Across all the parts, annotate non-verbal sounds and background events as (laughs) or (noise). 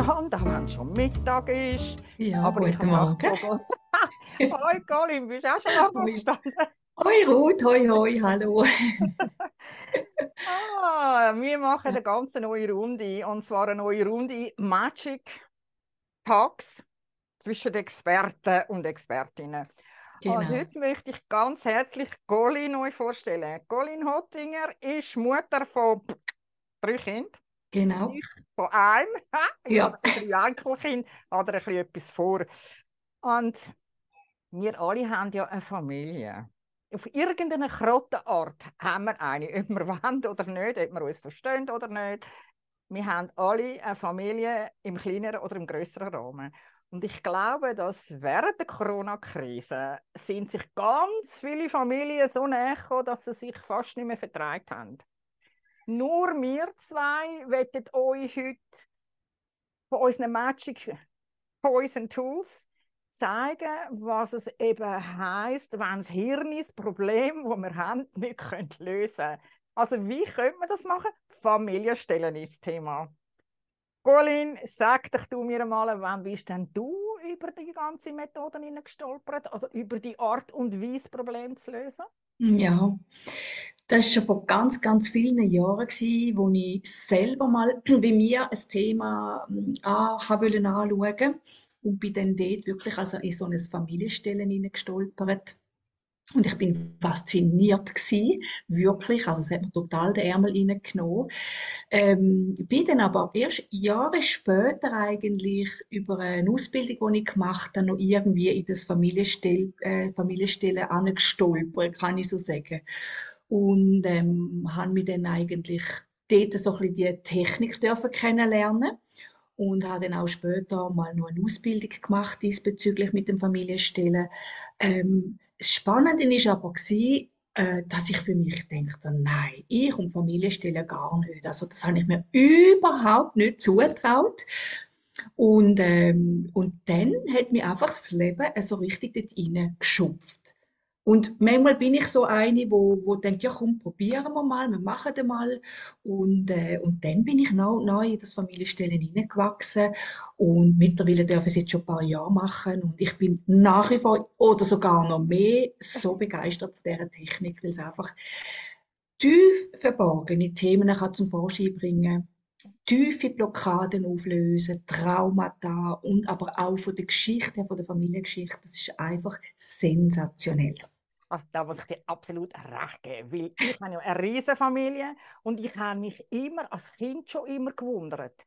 miteinander, auch wenn es schon Mittag ist. Ja, Aber ich guten habe Morgen. (laughs) Hoi Colin, bist du auch schon aufgestanden? Hoi Ruth, hoi hoi, hallo. (laughs) (laughs) Ah, wir machen eine ganz neue Runde, und zwar eine neue Runde Magic Talks zwischen Experten und Expertinnen. Und Genau, heute möchte ich ganz herzlich Colin neu vorstellen. Colin Hottinger ist Mutter von drei Kindern. Genau. Ich von einem. (laughs) Ich Ja. habe drei Enkelkinder, hat er ein bisschen etwas vor. Und wir alle haben ja eine Familie. Auf irgendeine krotte Art haben wir eine, (laughs) ob wir wollen oder nicht, ob wir uns verstehen oder nicht. Wir haben alle eine Familie im kleineren oder im größeren Rahmen. Und ich glaube, dass während der Corona-Krise sind sich ganz viele Familien so näher dass sie sich fast nicht mehr vertragen haben. Nur wir zwei wollen euch heute von unseren Magic Poison Tools zeigen, was es eben heisst, wenn das Hirn das Problem, das wir haben, (laughs) nicht lösen können. Also wie könnte man das machen? Familienstellen ist das Thema. Colin, sag doch du mir mal, wann bist denn du über die ganze Methode gestolpert oder über die Art und Weise, Problem zu lösen? Ja, das war schon vor ganz, ganz vielen Jahren, gewesen, wo ich selber mal (clears throat) bei mir ein Thema habe wollen anschauen und bin dann dort wirklich also in so ein Familienstellen hineingestolpert. Und ich bin fasziniert gewesen, wirklich, also es hat mir total den Ärmel reingenommen. Ähm, bin dann aber erst Jahre später eigentlich über eine Ausbildung, die ich gemacht habe, noch irgendwie in das Familienstell, äh, Familienstellen angestolpert, kann ich so sagen. Und ähm, habe mich dann eigentlich dort so ein die Technik dürfen kennenlernen und habe dann auch später mal noch eine Ausbildung gemacht diesbezüglich mit dem Familienstellen. Ähm, das Spannende ist aber gewesen, äh, dass ich für mich dachte, nein, ich und Familienstellen gar nicht. Also das habe ich mir überhaupt nicht zugetraut. Und, ähm, und dann hat mir einfach das Leben so richtig dort reingeschupft. Und manchmal bin ich so eine, wo, wo denkt, ja komm, probieren wir mal, wir machen das mal. Und, äh, und dann bin ich neu, neu in das Familienstellen hineingewachsen. Und mittlerweile darf ich es jetzt schon ein paar Jahre machen. Und ich bin nach wie vor, oder sogar noch mehr, so begeistert von dieser Technik, weil es einfach tief verborgene Themen kann zum Vorschein bringen tiefe Blockaden auflösen, Traumata und aber auch von der Geschichte, von der Familiengeschichte. Das ist einfach sensationell. Also da muss ich dir absolut recht geben, weil ich habe ja eine riesige Familie und ich habe mich immer als Kind schon immer gewundert.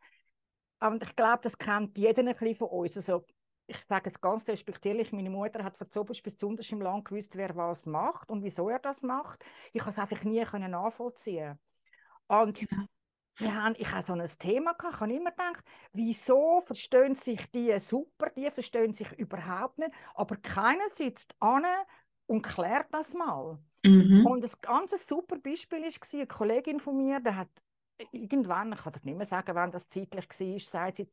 Und ich glaube, das kennt jeder ein bisschen von uns. Also, ich sage es ganz respektierlich, meine Mutter hat von Zoberst bis Zunders im Land gewusst, wer was macht und wieso er das macht. Ich konnte es einfach nie nachvollziehen. Und Genau. Wir haben, ich habe so ein Thema gehabt, ich habe immer gedacht, wieso verstehen sich die super, die verstehen sich überhaupt nicht, aber keiner sitzt an und klärt das mal. Mhm. Und das ganze super Beispiel war, eine Kollegin von mir, die hat irgendwann, ich kann nicht mehr sagen, wann das zeitlich war, sagt sie,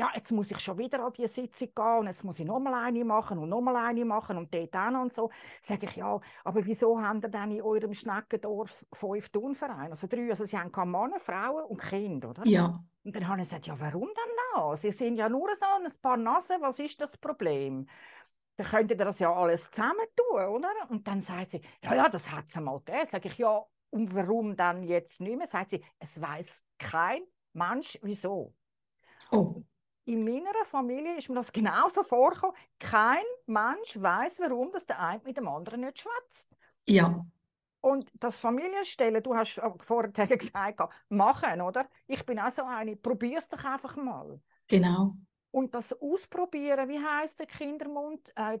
ja, jetzt muss ich schon wieder an die Sitzung gehen und jetzt muss ich nochmal eine machen und nochmal eine machen und dort auch noch und so. Sage ich, ja, aber wieso habt ihr denn in eurem Schneckendorf fünf Turnvereine? Also drei, also sie haben keine Männer, Frauen und Kinder, oder? Ja, Und dann habe ich gesagt, ja, warum denn noch? Sie sind ja nur so ein paar Nasen, was ist das Problem? Dann könnt ihr das ja alles zusammen tun, oder? Und dann sagt sie, ja, ja, das hat es einmal gegeben. Sage ich, ja, und warum dann jetzt nicht mehr? Sagt sie, es weiß kein Mensch, wieso. oh, In meiner Familie ist mir das (laughs) genauso vorgekommen. Kein Mensch weiß, warum das der eine mit dem anderen nicht schwätzt. ja, Und das Familienstellen, du hast vorher (laughs) gesagt, machen, oder? Ich bin auch so eine, probier es doch einfach mal. genau. Und das Ausprobieren, wie heißt der Kindermund? Äh,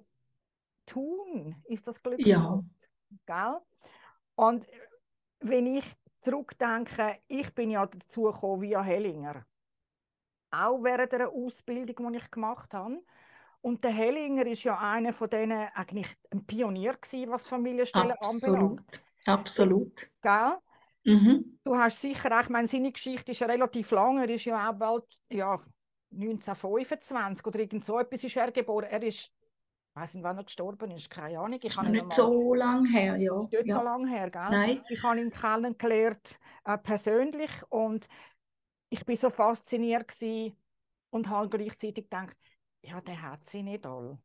tun ist das Ja, Glückswort, gell? Und wenn ich zurückdenke, ich bin ja dazu gekommen via Hellinger, auch während der Ausbildung, die ich gemacht habe. Und der Hellinger ist ja einer von denen eigentlich ein Pionier gewesen, was Familienstellen anbelangt, absolut, absolut. gell? Mhm. Du hast sicher auch, ich meine, seine Geschichte ist ja relativ lang, er ist ja auch bald, ja, 1925 oder irgend so etwas ist er geboren. Er ist, ich weiß nicht, wann er gestorben ist, keine Ahnung. Ich habe nicht so lang her, ja, nicht so ja. lange her, gell? Nein, Ich habe ihn kennengelernt, äh, persönlich, und ich bin so fasziniert und halt gleichzeitig denkt, ja, der hat sie nicht all.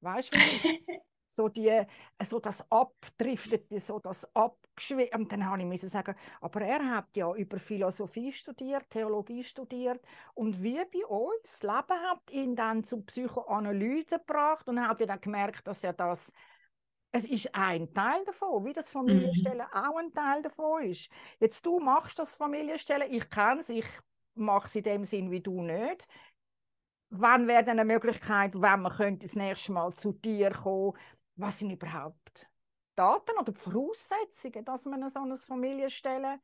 Weißt du, (laughs) so die, so das Abdriftete, so das Abgeschwebte. Und dann habe ich sagen, aber er hat ja über Philosophie studiert, Theologie studiert und wie bei uns, das Leben hat ihn dann zu Psychoanalyse gebracht und hat dann gemerkt, dass er das es ist ein Teil davon, wie das Familienstellen mhm. auch ein Teil davon ist. Jetzt du machst das Familienstellen, ich kenne es, ich mache es in dem Sinn wie du nicht. Wann wäre denn eine Möglichkeit, wenn man könnte das nächste Mal zu dir kommen? Was sind überhaupt Daten oder Voraussetzungen, dass man so eine Familienstelle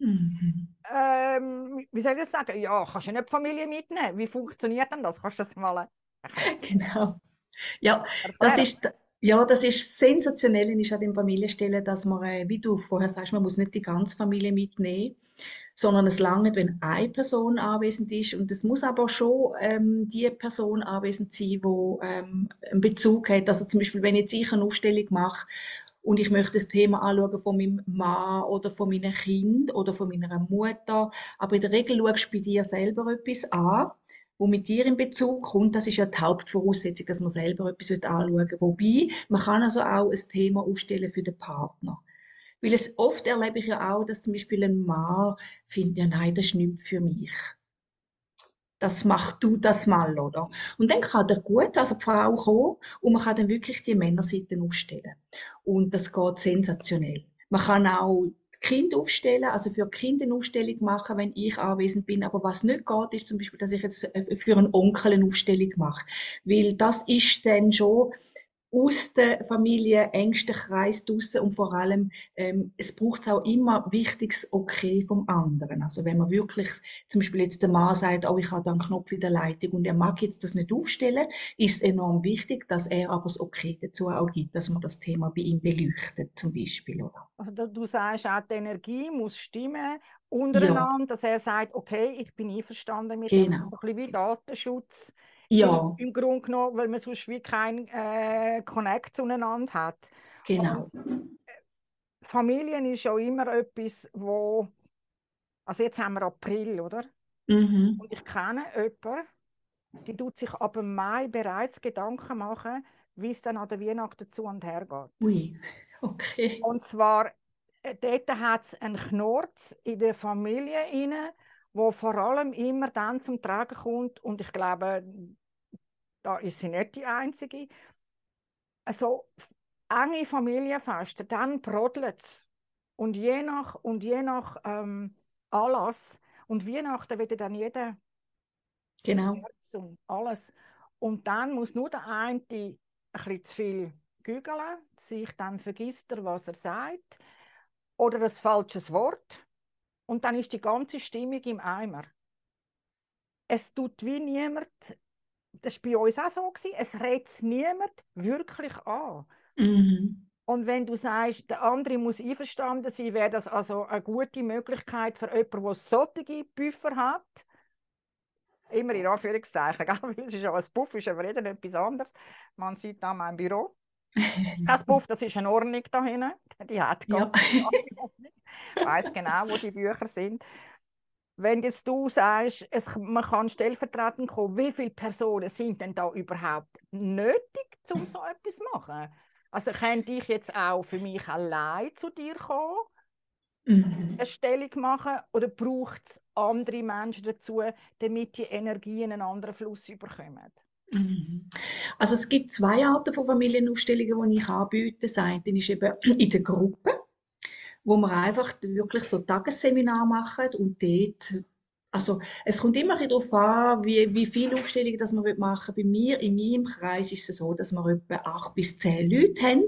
Mhm. Ähm, wie soll ich das sagen? Ja, kannst du nicht die Familie mitnehmen? Wie funktioniert denn das? Kannst du das mal erklären? (laughs) Genau. Ja, das ist, ja, das ist sensationell ist an dem Familienstellen, dass man, äh, wie du vorher sagst, man muss nicht die ganze Familie mitnehmen, sondern es langt, wenn eine Person anwesend ist und es muss aber schon ähm, die Person anwesend sein, die ähm, einen Bezug hat. Also zum Beispiel, wenn jetzt ich eine Aufstellung mache und ich möchte das Thema anschauen von meinem Mann oder von meinem Kind oder von meiner Mutter, aber in der Regel schaust du bei dir selber etwas an wo mit dir in Bezug kommt, das ist ja die Hauptvoraussetzung, dass man selber etwas anschauen will. Wobei, man kann also auch ein Thema aufstellen für den Partner. Weil es oft erlebe ich ja auch, dass zum Beispiel ein Mann findet, ja nein, das ist nicht für mich. Das machst du das mal, oder? Und dann kann der gut, also die Frau kommen und man kann dann wirklich die Männerseite aufstellen. Und das geht sensationell. Man kann auch Kind aufstellen, also für Kinder eine Aufstellung machen, wenn ich anwesend bin. Aber was nicht geht, ist zum Beispiel, dass ich jetzt äh, für einen Onkel eine Aufstellung mache. Weil das ist dann schon aus der Familie, engsten Kreis draussen und vor allem, ähm, es braucht auch immer wichtiges Okay vom anderen. Also wenn man wirklich, zum Beispiel jetzt der Mann sagt, oh, ich habe da einen Knopf in der Leitung und er mag jetzt das nicht aufstellen, ist es enorm wichtig, dass er aber das Okay dazu auch gibt, dass man das Thema bei ihm beleuchtet, zum Beispiel, oder? Also du sagst auch, die Energie muss stimmen untereinander, ja. dass er sagt, okay, ich bin einverstanden mit genau. dem, so ein bisschen wie Datenschutz ja. Im, Im Grunde genommen, weil man sonst wie kein äh, Connect zueinander hat. Genau. Und, äh, Familien ist auch immer etwas, wo. Also jetzt haben wir April, oder? Mhm. Und ich kenne jemanden, die tut sich ab Mai bereits Gedanken machen, wie es dann an der Weihnachten zu und her geht. Ui, (laughs) okay. Und zwar, äh, dort hat es einen Knorz in der Familie inne, wo vor allem immer dann zum Tragen kommt und ich glaube, da ist sie nicht die Einzige. Also enge Familienfeste, dann brodelt es. Und je nach, und je nach ähm, Anlass, und Weihnachten wird dann jeder genau. und alles. Und dann muss nur der eine ein bisschen zu viel gügeln, sich dann vergisst er, was er sagt, oder ein falsches Wort. Und dann ist die ganze Stimmung im Eimer. Es tut wie niemand das war bei uns auch so, gewesen, es redet niemand wirklich an. Mhm. Und wenn du sagst, der andere muss einverstanden sein, wäre das also eine gute Möglichkeit für jemanden, der solche Buffer hat. Immer in Anführungszeichen, (laughs) weil es ist ja ein Buff, ist aber jeder etwas anderes. Man sieht da mein Büro. Das Buff, das ist eine Ordnung da hinten. Die hat (laughs) ganz ja. Ich weiß genau, wo die Bücher sind wenn jetzt du sagst, es, man kann stellvertretend kommen, wie viele Personen sind denn da überhaupt nötig, um so etwas zu machen? Also könnte ich jetzt auch für mich allein zu dir kommen, mhm. eine Stellung machen, oder braucht es andere Menschen dazu, damit die Energien einen anderen Fluss überkommen? Mhm. Also es gibt zwei Arten von Familienaufstellungen, die ich anbiete. Das eine ist eben in der Gruppe wo wir einfach wirklich so Tagesseminar machen und dort also es kommt immer darauf an, wie, wie viele Aufstellungen das man machen will. Bei mir, in meinem Kreis ist es so, dass wir etwa acht bis zehn Leute haben,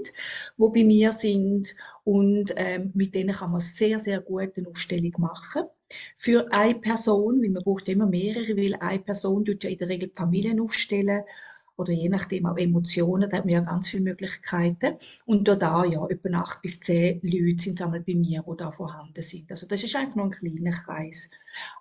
die bei mir sind und ähm, mit denen kann man sehr, sehr gut eine Aufstellung machen. Für eine Person, weil man braucht immer mehrere, weil eine Person tut ja in der Regel die Familien aufstellen oder je nachdem auch Emotionen, da hat man ja ganz viele Möglichkeiten. Und da, da ja, etwa acht bis zehn Leute sind einmal bei mir, die da vorhanden sind. Also das ist einfach nur ein kleiner Kreis.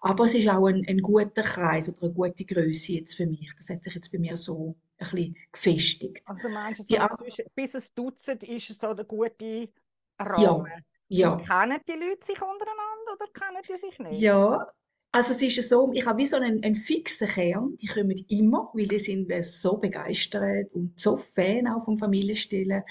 Aber es ist auch ein, ein guter Kreis oder eine gute Größe jetzt für mich. Das hat sich jetzt bei mir so ein bisschen gefestigt. Also meinst du, so ja. zwischen, bis ein Dutzend ist so der gute Rahmen? Ja. ja. kennen die Leute sich untereinander oder kennen die sich nicht? Ja, Also es ist so, ich habe wie so einen, einen fixen Kern, die kommen immer, weil die sind äh, so begeistert und so Fan auch vom Familienstillen,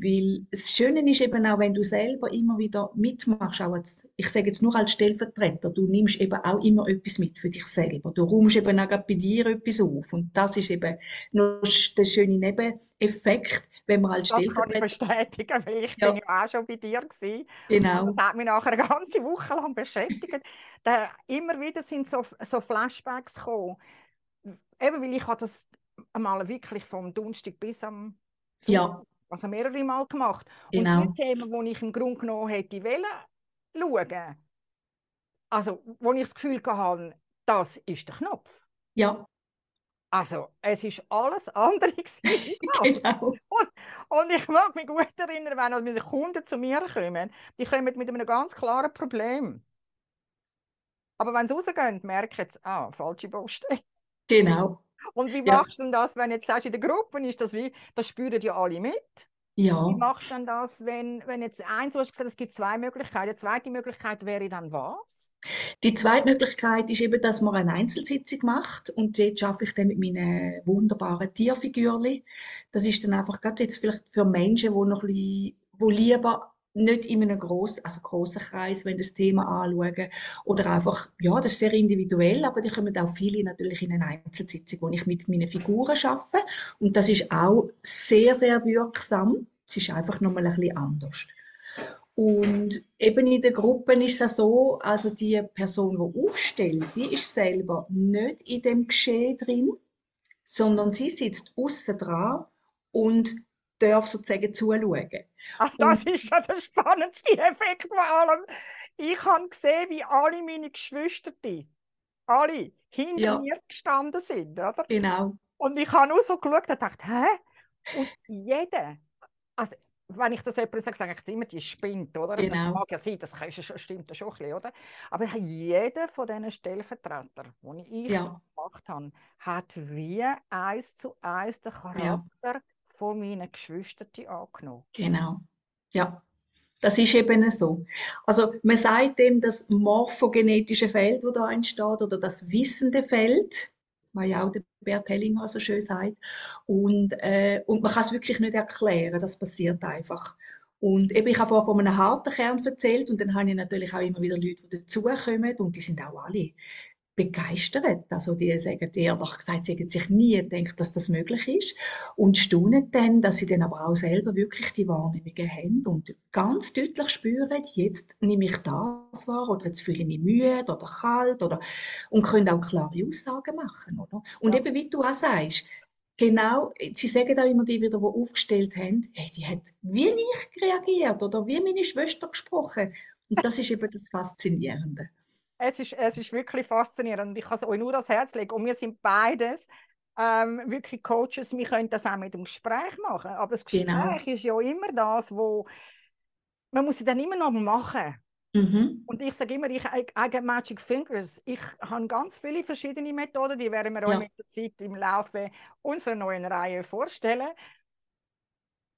weil das Schöne ist eben auch, wenn du selber immer wieder mitmachst, auch als, ich sage jetzt nur als Stellvertreter, du nimmst eben auch immer etwas mit für dich selber. Du räumst eben auch bei dir etwas auf und das ist eben noch der schöne Nebeneffekt, wenn man als Das kann ich Stellvertreter... bestätigen, weil ich Ja. bin ja auch schon bei dir gewesen. Genau, Das hat mich nachher eine ganze Woche lang beschäftigt. da, immer wieder sind so, so Flashbacks gekommen. Eben, weil ich das einmal wirklich vom Donnerstag bis am ja, also mehrere Mal gemacht. genau, Und die Themen, die ich im Grunde genommen hätte wollen, schauen, also wo ich das Gefühl hatte, das ist der Knopf. ja, Also es ist alles (laughs) andere (laughs) genau, Und, und ich mag mich gut erinnern, wenn unsere Kunden zu mir kommen, die kommen mit einem ganz klaren Problem. Aber wenn sie rausgehen, merken sie, ah, falsche Baustelle. genau, Und wie Ja. machst du denn das, wenn jetzt sagst, in der Gruppe ist das wie, das spüren ja alle mit. ja. Wie machst du denn das, wenn, wenn jetzt eins, du hast gesagt, es gibt zwei Möglichkeiten. Die zweite Möglichkeit wäre dann was? Die zweite Möglichkeit ist eben, dass man eine Einzelsitzung macht und dort arbeite ich dann mit meinen wunderbaren Tierfigürchen. Das ist dann einfach gerade jetzt vielleicht für Menschen, die noch ein bisschen, wo lieber nicht in einem grossen, also grossen Kreis, wenn das Thema anschauen oder einfach, ja, das ist sehr individuell, aber die kommen auch viele natürlich in eine Einzelsitzung, wo ich mit meinen Figuren arbeite und das ist auch sehr, sehr wirksam. Es ist einfach nochmal ein bisschen anders. Und eben in den Gruppen ist es so, also die Person, die aufstellt, die ist selber nicht in dem Geschehen drin, sondern sie sitzt außen dran und darf sozusagen zuschauen. Ach, das ist ja der spannendste (laughs) Effekt von allem. Ich habe gesehen, wie alle meine Geschwister, alle hinter Ja. mir gestanden sind. Oder? Genau. Und ich habe nur so geschaut und dachte, hä? Und jeder, also wenn ich das jemandem sage, sage ich immer, die spinnt, oder? Und Das Genau. mag ja sein, das stimmt ja schon ein bisschen, oder? Aber jeder von diesen Stellvertretern, die ich Ja. gemacht habe, hat wie eins zu eins den Charakter von meinen Geschwistern angenommen. Genau. Ja. Das ist eben so. Also man sagt dem das morphogenetische Feld, das da entsteht, oder das wissende Feld, was ja auch der Bert Hellinger so schön sagt. Und, äh, und man kann es wirklich nicht erklären, das passiert einfach. Und eben, ich habe vorher von einem harten Kern erzählt und dann habe ich natürlich auch immer wieder Leute, die dazukommen und die sind auch alle begeistert. Also die sagen, die ehrlich gesagt, sie hätten sich nie gedacht, dass das möglich ist und staunen dann, dass sie dann aber auch selber wirklich die Wahrnehmungen haben und ganz deutlich spüren, jetzt nehme ich das wahr oder jetzt fühle ich mich müde oder kalt oder und können auch klare Aussagen machen, oder? Und Ja. eben wie du auch sagst, genau, sie sagen auch immer die wieder, die aufgestellt haben, hey, die hat wie ich reagiert oder wie meine Schwester gesprochen. Und das ist eben das Faszinierende. Es ist, es ist wirklich faszinierend ich kann es euch nur ans Herz legen. Und wir sind beides ähm, wirklich Coaches, wir können das auch mit dem Gespräch machen. Aber das Gespräch Genau. ist ja immer das, wo man muss dann immer noch machen. Mhm. Und ich sage immer, ich get magic fingers. Ich habe ganz viele verschiedene Methoden, die werden wir euch Ja. mit der Zeit im Laufe unserer neuen Reihe vorstellen.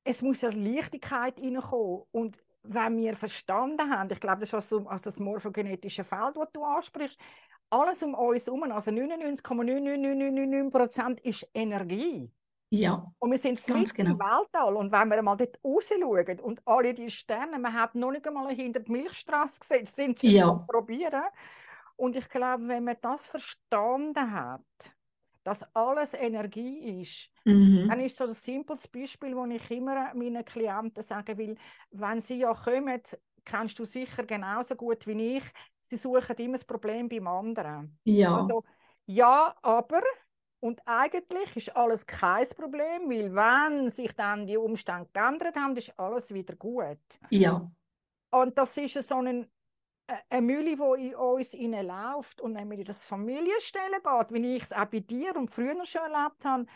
Es muss ja Leichtigkeit reinkommen. Und wenn wir verstanden haben, ich glaube, das ist also, also das morphogenetische Feld, das du ansprichst, alles um uns herum, also 99,99999% ist Energie. Ja, Und wir sind Ganz mitten im genau. Weltall. Und wenn wir mal dort raus schauen und alle die Sterne, man hat noch nicht einmal hinter die Milchstraße gesetzt, sind sie Ja. probieren. Und ich glaube, wenn man das verstanden hat, dass alles Energie ist, mhm. dann ist so ein simples Beispiel, das ich immer meinen Klienten sagen will, wenn sie ja kommen, kennst du sicher genauso gut wie ich, sie suchen immer das Problem beim anderen. Ja, Also, ja, aber, und eigentlich ist alles kein Problem, weil wenn sich dann die Umstände geändert haben, ist alles wieder gut. ja, Und das ist so ein, eine Mühle, die in uns läuft. Und in das Familienstellen geht, wie ich es auch bei dir und früher schon erlebt habe,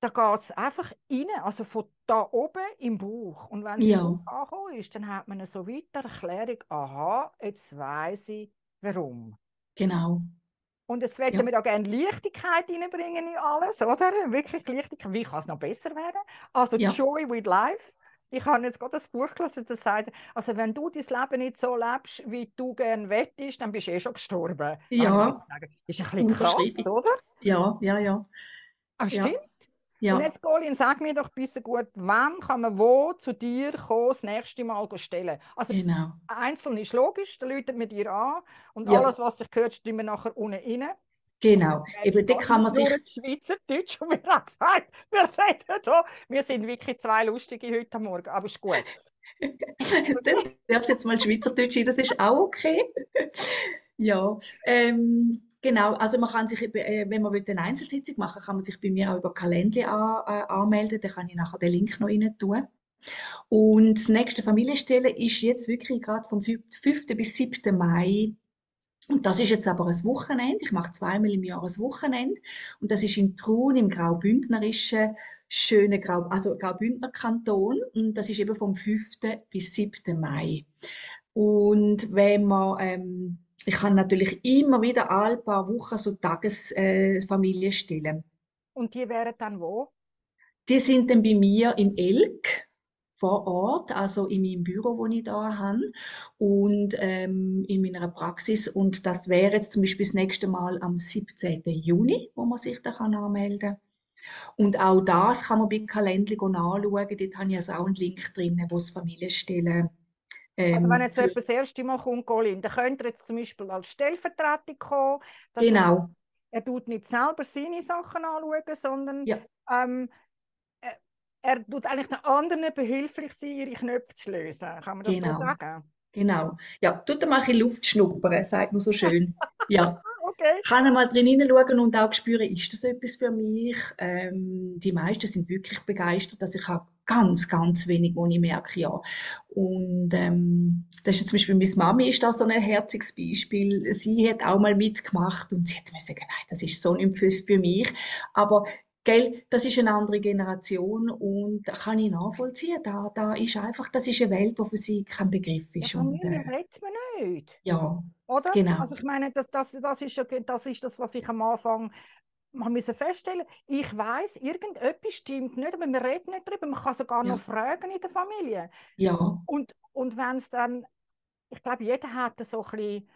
da geht es einfach rein, also von da oben im Bauch. Und wenn sie Ja. angekommen ist, dann hat man eine so weiter Erklärung, aha, jetzt weiß ich, warum. genau. Und jetzt möchten Ja. wir da gerne Leichtigkeit reinbringen in alles, oder? Wirklich Leichtigkeit. Wie kann es noch besser werden? Also Ja. Joy with Life. Ich habe jetzt gerade ein Buch gelesen, das sagt, also wenn du dein Leben nicht so lebst, wie du gerne wettest, dann bist du eh schon gestorben. Ja. Sagen, ist ein bisschen krass, oder? Ja, ja, ja. Ja. stimmt. Ja. Und jetzt, Colin, sag mir doch ein bisschen gut, wann kann man wo zu dir kommen, das nächste Mal stellen? Also, genau. einzeln ist logisch, da läutet man dir an und Ja. alles, was ich gehört, stimmen wir nachher unten rein. Genau. Eben, da kann man sich. Schweizerdeutsch und wir haben gesagt, (laughs) wir reden hier. Wir sind wirklich zwei Lustige heute Morgen, aber ist gut. (laughs) Dann darfst du jetzt mal Schweizerdeutsch sein, das ist auch okay. (laughs) Ja, ähm, genau. Also man kann sich, äh, wenn man will, eine Einzelsitzung machen kann man sich bei mir auch über Calendly an, äh, anmelden. Da kann ich nachher den Link noch rein tun. Und das nächste Familienstelle ist jetzt wirklich gerade vom 5. bis 7. Mai. Und das ist jetzt aber ein Wochenende. Ich mache zweimal im Jahr ein Wochenende. Und das ist in Trun im Graubündnerischen schönen Grau, also Graubündner Kanton. Und das ist eben vom 5. bis 7. Mai. Und wenn man, ähm, ich kann natürlich immer wieder alle paar Wochen so Tagesfamilien stellen. Und die wären dann wo? Die sind dann bei mir in Elk vor Ort, also in meinem Büro, wo ich da habe und ähm, in meiner Praxis. Und das wäre jetzt zum Beispiel das nächste Mal am 17. Juni, wo man sich da kann anmelden kann. Und auch das kann man bei Calendly anschauen. Dort habe ich also auch einen Link drin, wo es Familienstellen Also ähm, wenn jetzt jemand das erste Mal kommt, Colin, dann könnte er jetzt zum Beispiel als Stellvertretung kommen. Genau. Er, er tut nicht selber seine Sachen anschauen, sondern Ja. ähm, er, tut eigentlich den anderen behilflich sein, ihre Knöpfe zu lösen. Kann man das so Genau. sagen? Genau. Ja, tut mal ein bisschen Luft schnuppern, sagt man so schön. Ja, (laughs) Okay. kann einmal drin hineinschauen und auch spüren, ist das etwas für mich? Ähm, die meisten sind wirklich begeistert. Also ich habe ganz, ganz wenig, wo ich merke, ja. Und ähm, das ist zum Beispiel, meine Mami ist da so ein herziges Beispiel. Sie hat auch mal mitgemacht und sie hat mir sagen, nein, das ist so nicht für, für mich. Aber Gell, das ist eine andere Generation und da kann ich nachvollziehen. Da, da ist einfach, das ist eine Welt, die für sie kein Begriff Ja, ist. Und, Familie äh, redet man nicht. ja, Oder? Genau. Also ich meine, das, das, das, ist, ja, das ist das, was ich am Anfang mal müssen feststellen Ich weiß, irgendetwas stimmt nicht, aber wir reden nicht darüber. Man kann sogar Ja. noch fragen in der Familie. ja, Und, und wenn es dann, ich glaube, jeder hat so ein bisschen,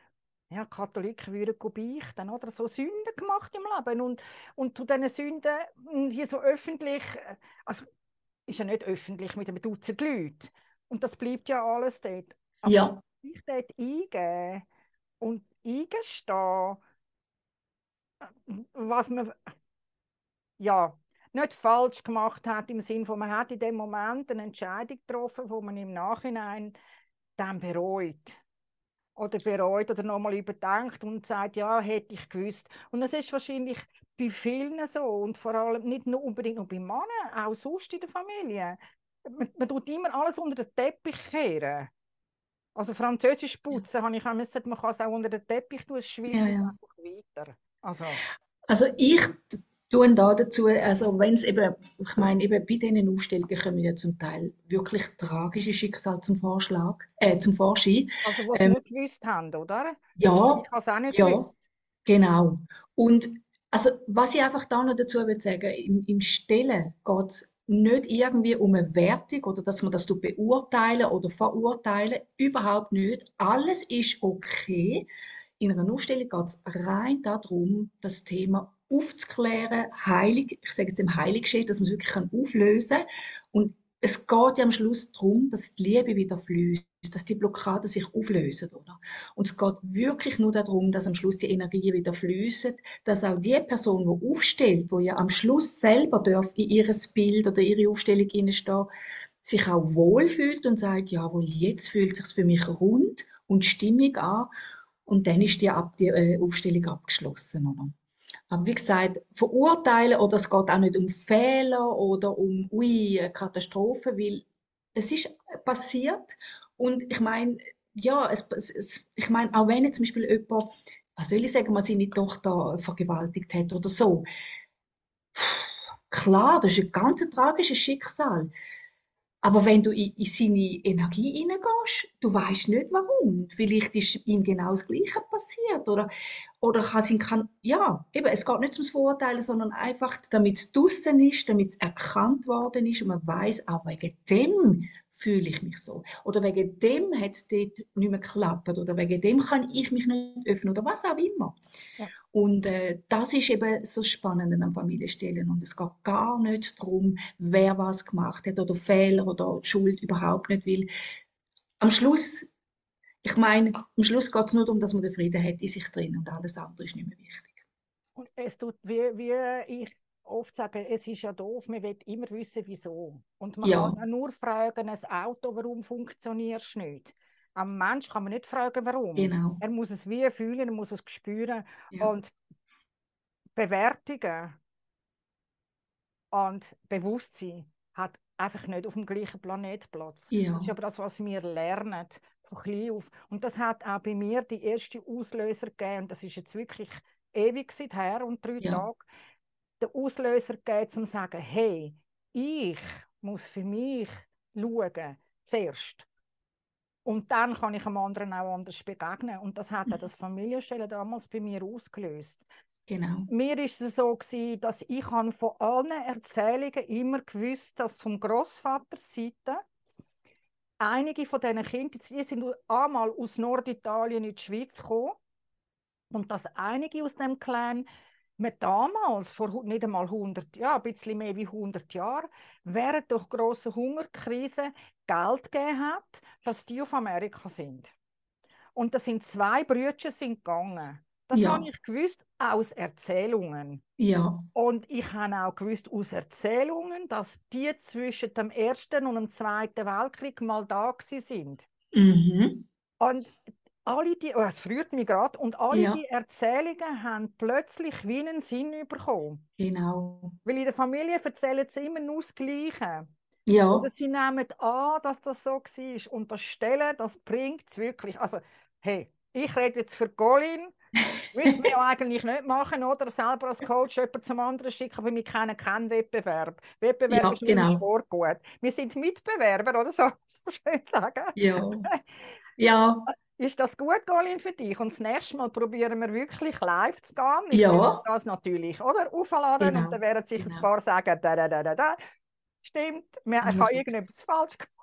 ja, Katholiken würden beichten, oder? So Sünden gemacht im Leben. Und, und zu diesen Sünden, mh, die so öffentlich, äh, also ist ja nicht öffentlich mit einem Dutzend Leuten. Und das bleibt ja alles dort. Aber ja, sich dort eingeben und eingestehen, was man ja nicht falsch gemacht hat, im Sinne von, man hat in dem Moment eine Entscheidung getroffen, wo man im Nachhinein dann bereut. Oder bereut oder nochmal überdenkt und sagt, ja, hätte ich gewusst. Und das ist wahrscheinlich bei vielen so und vor allem nicht nur unbedingt nur bei Männern, auch sonst in der Familie. Man, man tut immer alles unter den Teppich kehren. Also Französisch putzen, habe ich auch gesagt, man kann es auch unter den Teppich tun, es Ja, ja. einfach weiter. Also, Also ich t- tue da dazu, also wenn es eben, ich meine, eben bei diesen Aufstellungen kommen ja zum Teil wirklich tragische Schicksale zum Vorschlag, äh, zum Vorschein. also was Ähm, nicht gewusst haben, oder? Ja, Ich habe auch nicht ja. gewusst. genau. Und also was ich einfach da noch dazu will sagen, im, im Stellen geht es nicht irgendwie um eine Wertung oder dass man das beurteilen oder verurteilen, überhaupt nicht. Alles ist okay. In einer Ausstellung geht es rein darum, das Thema aufzuklären, heilig, ich sage jetzt im Heiliggeschehen, dass man es wirklich auflösen kann. Und es geht ja am Schluss darum, dass die Liebe wieder fließt, dass die Blockaden sich auflösen, oder? Und es geht wirklich nur darum, dass am Schluss die Energien wieder fließen, dass auch die Person, die aufstellt, wo ja am Schluss selber darf in ihres Bild oder ihre Aufstellung hineinstehen, sich auch wohlfühlt und sagt, jawohl, jetzt fühlt es sich für mich rund und stimmig an. Und dann ist die, Ab die äh, Aufstellung abgeschlossen, oder? Aber wie gesagt, verurteilen oder es geht auch nicht um Fehler oder um ui, Katastrophe, weil es ist passiert und ich meine, ja, es, es, ich meine, auch wenn jetzt zum Beispiel jemand, was soll ich sagen, mal seine Tochter vergewaltigt hat oder so, klar, das ist ein ganz tragisches Schicksal. Aber wenn du in, in seine Energie hineingehst, du weißt nicht warum. Vielleicht ist ihm genau das Gleiche passiert. Oder, oder kann sie kann, ja, eben, es geht nicht ums Verurteilen, sondern einfach, damit es draussen ist, damit es erkannt worden ist und man weiß auch wegen dem fühle ich mich so. Oder wegen dem hat es dort nicht mehr geklappt. Oder wegen dem kann ich mich nicht öffnen. Oder was auch immer. Ja. Und äh, das ist eben so spannend an Familienstellen. Und es geht gar nicht darum, wer was gemacht hat oder Fehler oder Schuld überhaupt nicht. Weil am Schluss, ich meine, am Schluss geht es nur darum, dass man den Frieden hat in sich drin und alles andere ist nicht mehr wichtig. Und es tut, wie, wie ich oft sagen, es ist ja doof, man will immer wissen, wieso. Und man ja. kann nur fragen, ein Auto, warum funktioniert es nicht? Am Mensch kann man nicht fragen, warum. Genau. Er muss es wie fühlen, er muss es spüren. Ja. Und Bewertungen und Bewusstsein hat einfach nicht auf dem gleichen Planet Platz. Ja. Das ist aber das, was wir lernen von klein auf. Und das hat auch bei mir die erste Auslöser gegeben. Und das ist jetzt wirklich ewig her und drei ja. Tage den Auslöser gegeben, um zu sagen, hey, ich muss für mich schauen, zuerst. Und dann kann ich einem anderen auch anders begegnen. Und das hat mhm. das Familienstellen damals bei mir ausgelöst. Genau. Mir ist es so gewesen, dass ich von allen Erzählungen immer gewusst, dass vom Großvaters Seite einige von diesen Kindern, die sind einmal aus Norditalien in die Schweiz gekommen und dass einige aus dem Clan man damals, vor nicht einmal 100 Jahren, ein bisschen mehr wie 100 Jahren, während durch große Hungerkrise Geld gegeben hat, dass die auf Amerika sind. Und das sind zwei Brüder sind gegangen. Das ja. habe ich gewusst aus Erzählungen. Ja. Und ich habe auch gewusst aus Erzählungen, dass die zwischen dem Ersten und dem Zweiten Weltkrieg mal da sind. Mhm. Und alle die, oh, es rührt mich gerade, und alle ja. die Erzählungen haben plötzlich wie einen Sinn bekommen. Genau. Weil in der Familie erzählen sie immer nur das Gleiche. Ja. Oder sie nehmen an, dass das so war. Unterstellen, das bringt es wirklich. Also, hey, ich rede jetzt für Colin. Müssen wir ja eigentlich nicht machen, oder? Selber als Coach jemanden zum anderen schicken, aber wir kennen keinen Wettbewerb. Wettbewerb ja, ist genau. Sport gut. Wir sind Mitbewerber, oder (laughs) so, so schön sagen. Ja. ja. Ist das gut, Colin, für dich? Und das nächste Mal probieren wir wirklich live zu gehen. Wir ja. das natürlich, oder? Aufladen genau. und dann werden sich genau. ein paar sagen, da, da, da, da, da. Stimmt, ich habe irgendetwas falsch gemacht.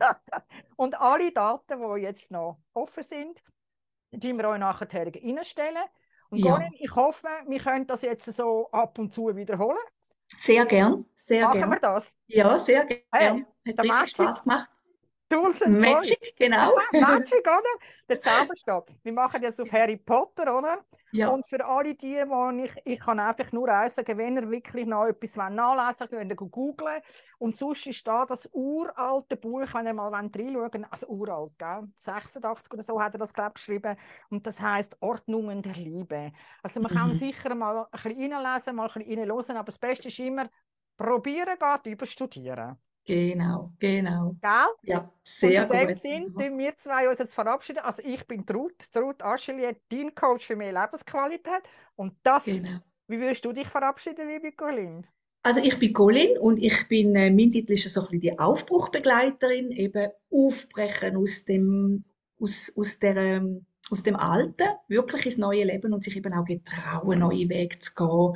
(laughs) und alle Daten, die jetzt noch offen sind, die wir euch nachher reinstellen. Und ja. Colin, ich hoffe, wir können das jetzt so ab und zu wiederholen. Sehr gern, sehr Machen gern. wir das? Ja, sehr gern. Hey, Hat riesig Spaß gemacht. Tools and Magic, Toys. genau. (laughs) Magic, oder? Der Zauberstab. Wir machen das auf Harry Potter, oder? Ja. Und für alle die, die ich, ich kann einfach nur eins sagen, wenn ihr wirklich noch etwas nachlesen wollt, könnt ihr googeln. Und sonst ist da das uralte Buch, wenn ihr mal reinschauen also uralt, gell? 86 oder so hat er das, glaube ich, geschrieben. Und das heißt Ordnungen der Liebe. Also man mhm. kann sicher mal ein bisschen reinlesen, mal ein bisschen reinhören, aber das Beste ist immer, probieren geht überstudieren. Genau, genau. Gell? Ja, sehr gut. In dem Sinn, tun wir zwei uns jetzt verabschieden. Also ich bin Trud, Trud Aschelier, dein Coach für mehr Lebensqualität. Und das, genau. wie würdest du dich verabschieden, liebe Colin? Also ich bin Colin und ich bin, äh, mein Titel ist so ein bisschen die Aufbruchbegleiterin, eben aufbrechen aus dem, aus, aus der, ähm, aus dem Alten wirklich ins neue Leben und sich eben auch getrauen, neue Wege zu gehen.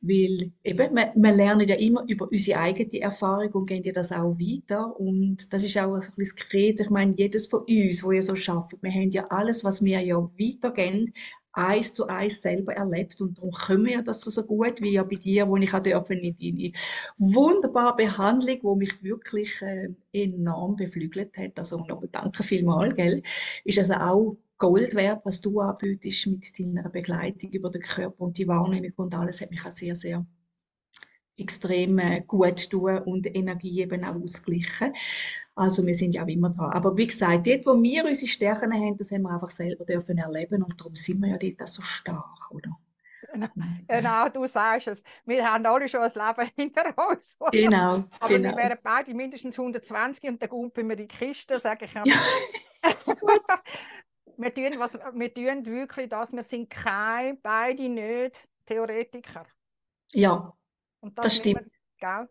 Weil eben, wir, wir lernen ja immer über unsere eigene Erfahrung und gehen ja das auch weiter. Und das ist auch so ein bisschen das Credo. Ich meine, jedes von uns, wo ja so schafft, wir haben ja alles, was wir ja weitergehen, eins zu eins selber erlebt und darum können wir das so gut wie ja bei dir, wo ich auch dürfen in deine wunderbare Behandlung, wo mich wirklich äh, enorm beflügelt hat. Also nochmal danke vielmals, gell? Ist also auch Gold wert, was du anbietest mit deiner Begleitung über den Körper und die Wahrnehmung und alles hat mich auch sehr, sehr extrem äh, gut tun und Energie eben auch ausgleichen. Also wir sind ja auch immer dran. Aber wie gesagt, dort, wo wir unsere Stärken haben, das haben wir einfach selber dürfen erleben und darum sind wir ja dort auch so stark, oder? Genau, du sagst es. Wir haben alle schon ein Leben (laughs) hinter uns. Genau. Aber genau. wir wären beide mindestens 120 und dann gumpen wir die Kiste, sage ich. Ja. (laughs) (laughs) wir tun, was, wir tun wirklich das, wir sind kein, beide nicht Theoretiker. Ja, Und das, das stimmt. Wir,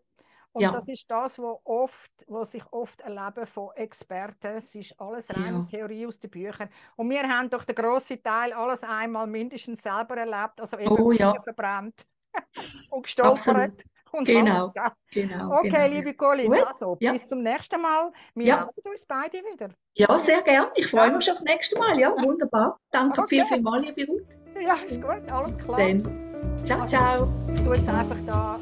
Und Ja. das ist das, was, oft, was ich oft erlebe von Experten. Es ist alles reine Ja. Theorie aus den Büchern. Und wir haben doch den grossen Teil alles einmal mindestens selber erlebt. Also eben Oh ja. Verbrannt (laughs) und gestolpert und Genau. alles. Gell? Genau, Okay, genau. liebe Colin, Gut, also ja. bis zum nächsten Mal. Wir Ja. melden uns beide wieder. Ja, sehr gern. Ich freue mich schon aufs nächste Mal. Ja, wunderbar. Danke Okay. viel, viel mal, liebe Ruth. Ja, ist gut, alles klar. Dann, ciao, Also- ciao. Ich tue jetzt einfach da